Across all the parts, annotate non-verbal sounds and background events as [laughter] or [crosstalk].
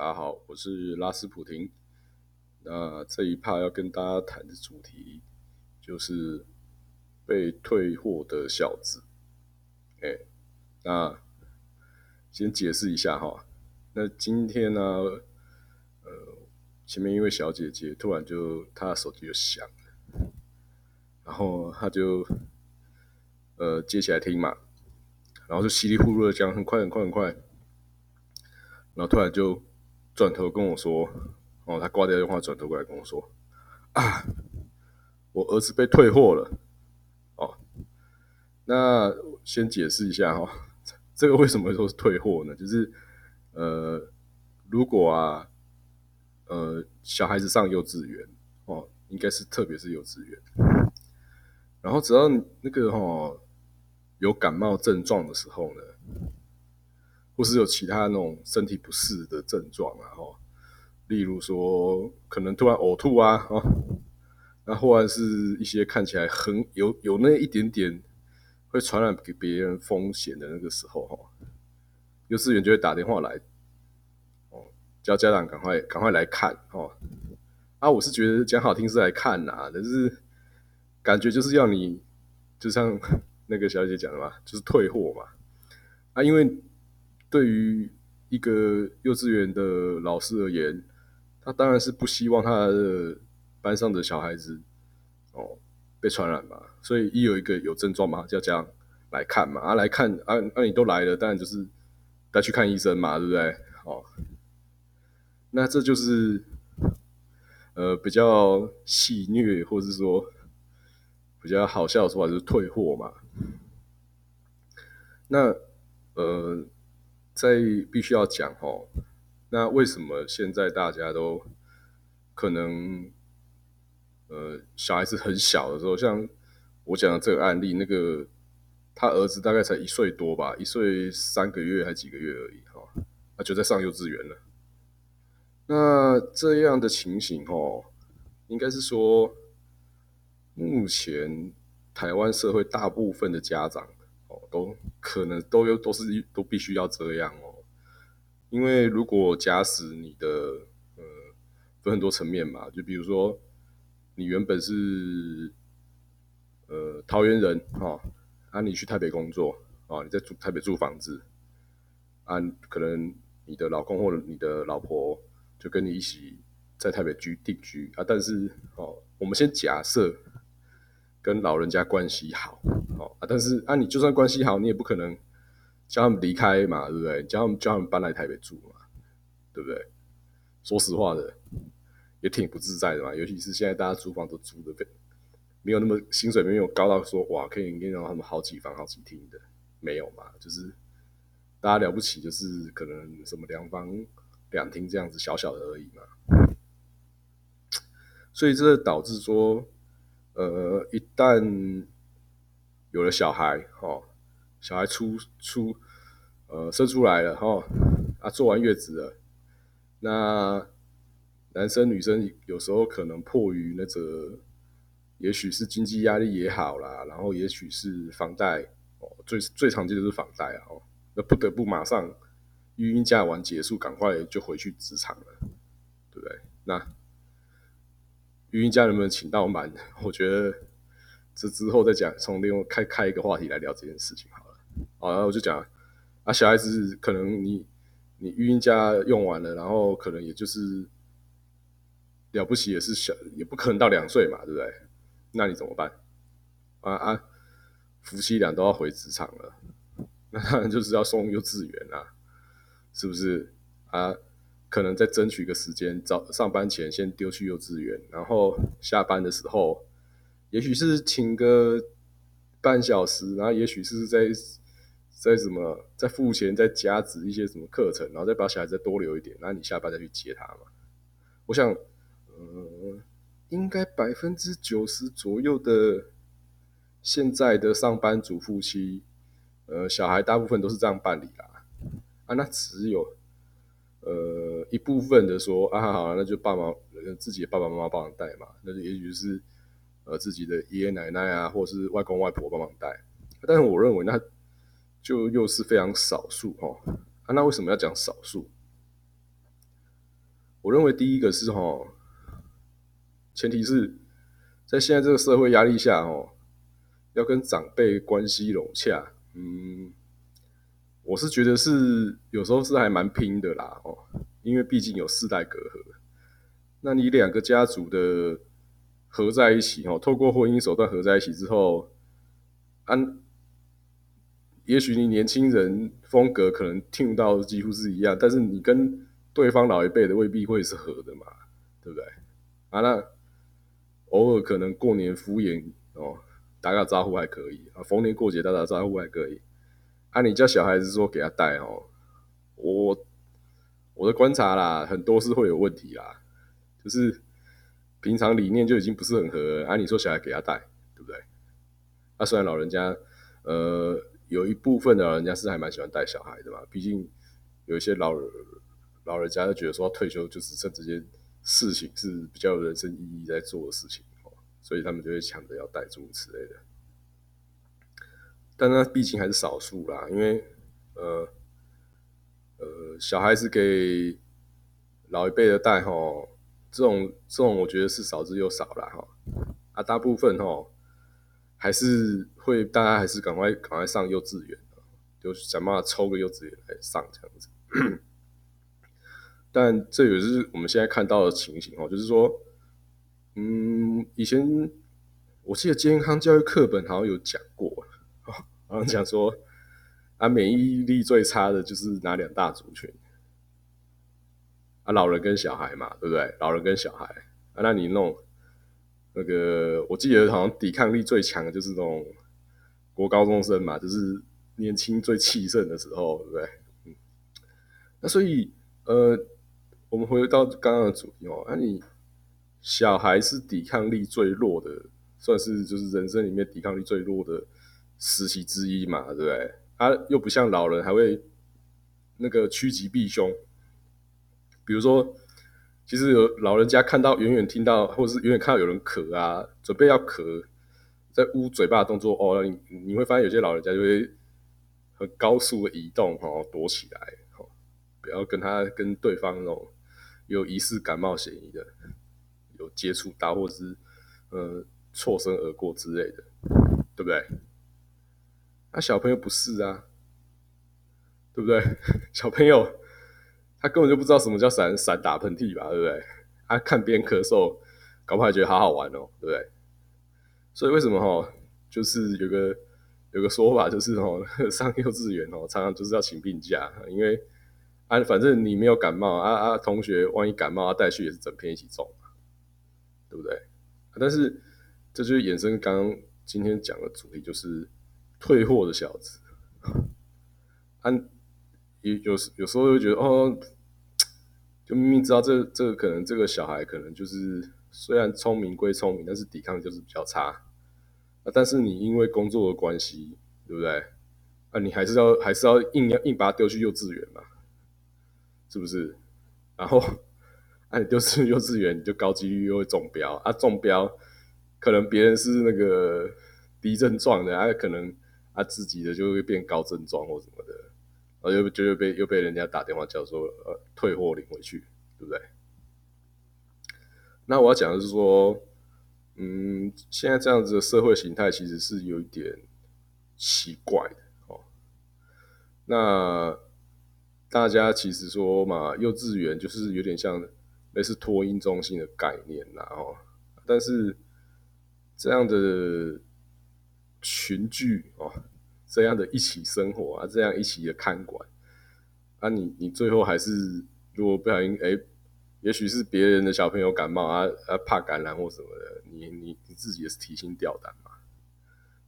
大家好，我是拉斯普廷。那这一趴要跟大家谈的主题就是被退货的小子。哎，那先解释一下哈。那今天呢，呃，前面一位小姐姐突然就她的手机就响了，然后她就呃接起来听嘛，然后就稀里糊涂的讲，很快很快很快，然后突然就。转头跟我说：“哦，他挂掉电话，转头过来跟我说：‘啊，我儿子被退货了。’哦，那先解释一下哈，这个为什么说是退货呢？就是呃，如果啊，呃，小孩子上幼稚园哦，应该是特别是幼稚园，然后只要那个哈有感冒症状的时候呢。”或是有其他那种身体不适的症状啊，哈，例如说可能突然呕吐啊，哦，那或者是一些看起来很有有那一点点会传染给别人风险的那个时候，哈，幼稚园就会打电话来，哦，叫家长赶快赶快来看，哦，啊，我是觉得讲好听是来看呐，但是感觉就是要你，就像 [laughs] 那个小姐讲的嘛，就是退货嘛，啊，因为。对于一个幼稚园的老师而言，他当然是不希望他的班上的小孩子哦被传染嘛，所以一有一个有症状嘛，就要这样来看嘛，啊来看啊，那你都来了，当然就是带去看医生嘛，对不对？哦，那这就是呃比较戏虐，或是说比较好笑的说法，就是退货嘛。那呃。在必须要讲哦，那为什么现在大家都可能呃小孩子很小的时候，像我讲的这个案例，那个他儿子大概才一岁多吧，一岁三个月还几个月而已哈，他就在上幼稚园了。那这样的情形哦，应该是说目前台湾社会大部分的家长。哦都可能都有都是都必须要这样哦，因为如果假使你的呃分很多层面嘛，就比如说你原本是呃桃园人哈，啊你去台北工作啊，你在住台北租房子，啊可能你的老公或者你的老婆就跟你一起在台北居定居啊，但是哦我们先假设。跟老人家关系好，哦啊，但是啊，你就算关系好，你也不可能叫他们离开嘛，对不对？叫他们叫他们搬来台北住嘛，对不对？说实话的，也挺不自在的嘛。尤其是现在大家租房都租的没有那么薪水没有高到说哇，可以给到他们好几房好几厅的，没有嘛。就是大家了不起，就是可能什么两房两厅这样子小小的而已嘛。所以这导致说。呃，一旦有了小孩，哈，小孩出出，呃，生出来了，哈，啊，做完月子了，那男生女生有时候可能迫于那个，也许是经济压力也好啦，然后也许是房贷，哦，最最常见的是房贷啊，哦，那不得不马上育婴假完结束，赶快就回去职场了，对不对？那。语音家能不能请到满？[laughs] 我觉得这之后再讲，从另外开开一个话题来聊这件事情好了。好，然后我就讲啊，小孩子可能你你语音家用完了，然后可能也就是了不起，也是小，也不可能到两岁嘛，对不对？那你怎么办？啊啊，夫妻俩都要回职场了，[laughs] 那当然就是要送幼稚园啊，是不是啊？可能再争取个时间，早上班前先丢去幼稚园，然后下班的时候，也许是请个半小时，然后也许是在在什么在付钱再加值一些什么课程，然后再把小孩再多留一点，然后你下班再去接他嘛。我想，呃，应该百分之九十左右的现在的上班族夫妻，呃，小孩大部分都是这样办理啦。啊，那只有。呃，一部分的说啊，好，那就爸妈自己的爸爸妈妈帮忙带嘛，那也许是呃自己的爷爷奶奶啊，或者是外公外婆帮忙带。但是我认为那就又是非常少数哈。啊，那为什么要讲少数？我认为第一个是哈，前提是在现在这个社会压力下哦，要跟长辈关系融洽，嗯，我是觉得是有时候是还蛮拼的啦哦，因为毕竟有世代隔阂，那你两个家族的合在一起哦，透过婚姻手段合在一起之后，安。也许你年轻人风格可能听到几乎是一样，但是你跟对方老一辈的未必会是合的嘛，对不对？啊，那偶尔可能过年敷衍哦，打个招呼还可以啊，逢年过节打打招呼还可以。啊，你叫小孩子说给他带哦，我我的观察啦，很多是会有问题啦，就是平常理念就已经不是很合，啊，你说小孩给他带，对不对？啊，虽然老人家呃。有一部分的老人家是还蛮喜欢带小孩的嘛，毕竟有一些老老人家就觉得说退休就是趁这些事情是比较有人生意义在做的事情哦，所以他们就会抢着要带诸如此类的。但那毕竟还是少数啦，因为呃呃小孩子给老一辈的带吼，这种这种我觉得是少之又少了哈，啊大部分吼。还是会，大家还是赶快赶快上幼稚园就想办法抽个幼稚园来上这样子。[clears throat] 但这也是我们现在看到的情形哦，就是说，嗯，以前我记得健康教育课本好像有讲过，好像讲说啊，免疫力最差的就是哪两大族群啊，老人跟小孩嘛，对不对？老人跟小孩啊，那你弄。那个我记得好像抵抗力最强的就是那种国高中生嘛，就是年轻最气盛的时候，对不对？嗯，那所以呃，我们回到刚刚的主题哦，那你小孩是抵抗力最弱的，算是就是人生里面抵抗力最弱的实习之一嘛，对不对？他又不像老人还会那个趋吉避凶，比如说。其实有老人家看到远远听到，或者是远远看到有人咳啊，准备要咳，在捂嘴巴的动作哦，你你会发现有些老人家就会很高速的移动哦，躲起来哦，不要跟他跟对方那种有疑似感冒嫌疑的有接触到，或者是呃错身而过之类的，对不对？那小朋友不是啊，对不对？[laughs] 小朋友。他根本就不知道什么叫闪闪打喷嚏吧，对不对？他看别人咳嗽，搞不好觉得好好玩哦，对不对？所以为什么哈，就是有个有个说法，就是哦，上幼稚园哦，常常就是要请病假，因为啊，反正你没有感冒啊啊，同学万一感冒啊带去也是整片一起中，对不对？但是这就是衍生刚刚今天讲的主题，就是退货的小子，按。[laughs] 有有时有时候会觉得哦，[tsk] 就明明知道这这个可能这个小孩可能就是虽然聪明归聪明，但是抵抗就是比较差啊。但是你因为工作的关系，对不对？啊，你还是要还是要硬要硬把他丢去幼稚园嘛，是不是？然后啊，你丢去幼稚园，你就高几率又会中标啊。中标可能别人是那个低症状的，啊，可能啊自己的就会变高症状或什么的。然后又就又被又被人家打电话叫说呃退货领回去，对不对？那我要讲的是说，嗯，现在这样子的社会形态其实是有一点奇怪的哦。那大家其实说嘛，幼稚园就是有点像类似托婴中心的概念啦哦，但是这样的群聚哦。这样的一起生活啊，这样一起的看管啊，你你最后还是如果不小心哎，也许是别人的小朋友感冒啊啊怕感染或什么的，你你你自己也是提心吊胆嘛，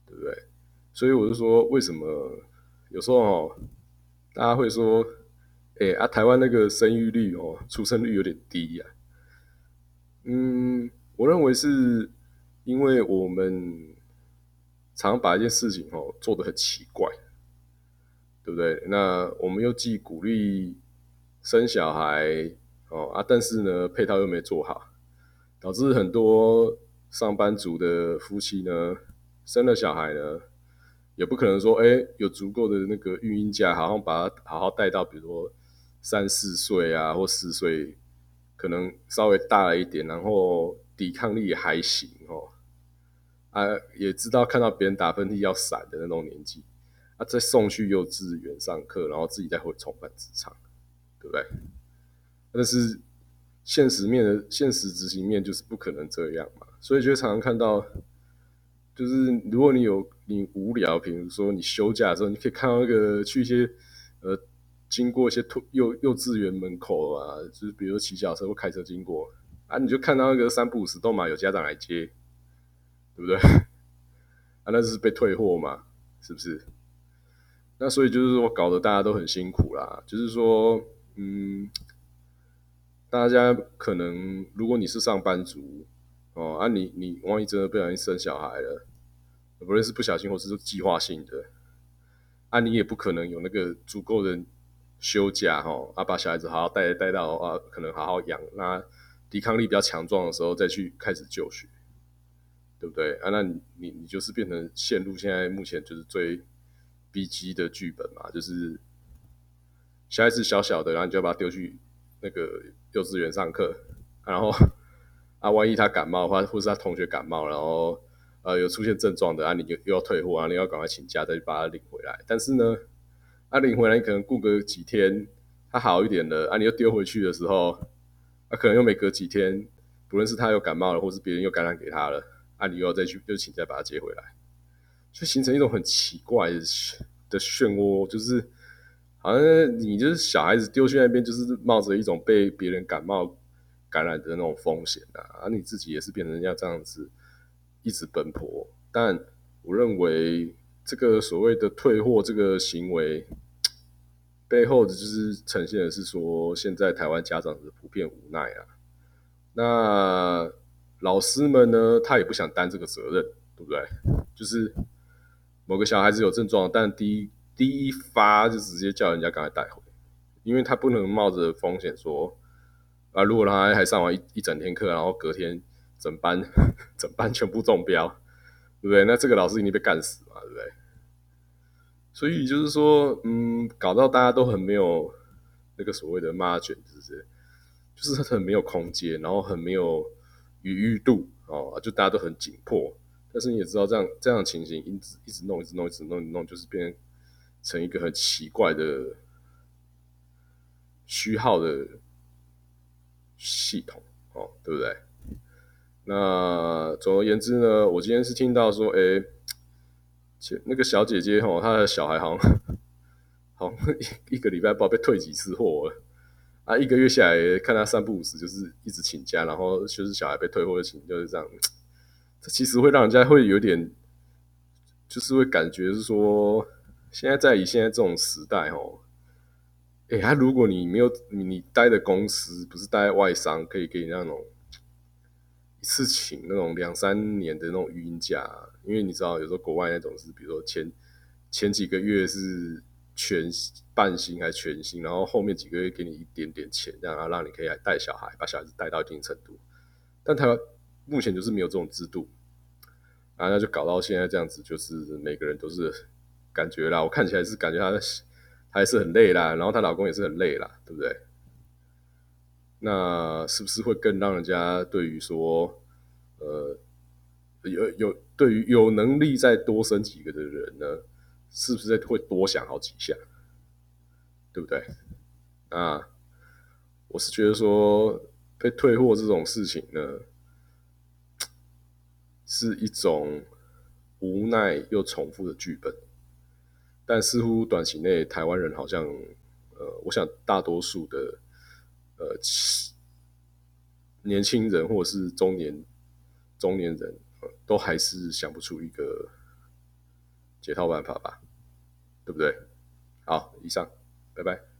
对不对？所以我就说，为什么有时候哦，大家会说，哎啊，台湾那个生育率哦，出生率有点低呀？嗯，我认为是因为我们。常把一件事情哦做得很奇怪，对不对？那我们又既鼓励生小孩哦啊，但是呢配套又没做好，导致很多上班族的夫妻呢生了小孩呢，也不可能说哎有足够的那个育婴假，好像把他好好带到比如说三四岁啊或四岁，可能稍微大了一点，然后抵抗力还行哦，啊，也知道看到别人打喷嚏要闪的那种年纪，啊，再送去幼稚园上课，然后自己再回重返职场，对不对？但是现实面的现实执行面就是不可能这样嘛，所以就常常看到，就是如果你有你无聊，比如说你休假的时候，你可以看到那个去一些呃。经过一些幼幼稚园门口啊，就是比如骑小车或开车经过啊，你就看到那个三不五时都嘛有家长来接，对不对？[laughs] 啊，那就是被退货嘛，是不是？那所以就是说搞得大家都很辛苦啦。就是说，嗯，大家可能如果你是上班族哦，啊，你你万一真的不小心生小孩了，不论是不小心或是计划性的，啊，你也不可能有那个足够的。休假哈，啊，把小孩子好好带带到啊，可能好好养，那抵抗力比较强壮的时候再去开始就学，对不对啊？那你你你就是变成陷入现在目前就是最逼机的剧本嘛，就是小孩子小小的，然后你就要把他丢去那个幼稚园上课，然后啊，万一他感冒的话，或是他同学感冒，然后呃有出现症状的啊，你又又要退货啊，你要赶快请假再去把他领回来，但是呢？他领回来，你可能过个几天，他好一点了，啊，你又丢回去的时候，啊，可能又没隔几天，不论是他又感冒了，或是别人又感染给他了，啊，你又要再去又请再把他接回来，就形成一种很奇怪的漩涡，就是好像你就是小孩子丢去那边，就是冒着一种被别人感冒感染的那种风险啊，而你自己也是变成要这样子一直奔波，但我认为这个所谓的退货这个行为。背后的就是呈现的是说，现在台湾家长的普遍无奈啊。那老师们呢，他也不想担这个责任，对不对？就是某个小孩子有症状，但第一第一发就直接叫人家赶快带回，因为他不能冒着风险说啊，如果他还上完一一整天课，然后隔天整班 [laughs] 整班全部中标，对不对？那这个老师一定被干死嘛，对不对？所以就是说，嗯，搞到大家都很没有那个所谓的 margin，是不是？就是很没有空间，然后很没有余裕度哦，就大家都很紧迫。但是你也知道，这样这样的情形一直一直弄，一直弄，一直弄，一直弄，就是变成一个很奇怪的虚号的系统哦，对不对？那总而言之呢，我今天是听到说，哎。那个小姐姐吼，她的小孩好像 [laughs] 好像一一个礼拜不知道被退几次货了啊！一个月下来看他三不五时就是一直请假，然后就是小孩被退货的请，就是这样。[tsk] 这其实会让人家会有点，就是会感觉是说，现在在以现在这种时代哦，哎，他如果你没有你待的公司不是待在外商，可以给你那种。一次请那种两三年的那种语音假，因为你知道有时候国外那种是，比如说前前几个月是全半薪还全薪，然后后面几个月给你一点点钱，这样让你可以来带小孩，把小孩子带到一定程度。但台湾目前就是没有这种制度，啊，那就搞到现在这样子，就是每个人都是感觉啦，我看起来是感觉他还是很累啦，然后她老公也是很累啦，对不对？那是不是会更让人家对于说，呃，有有对于有能力再多生几个的人呢，是不是会多想好几下，对不对？啊，我是觉得说被退货这种事情呢，是一种无奈又重复的剧本，但似乎短期内台湾人好像，呃，我想大多数的。呃，年轻人或者是中年中年人，都还是想不出一个解套办法吧，对不对？好，以上，拜拜。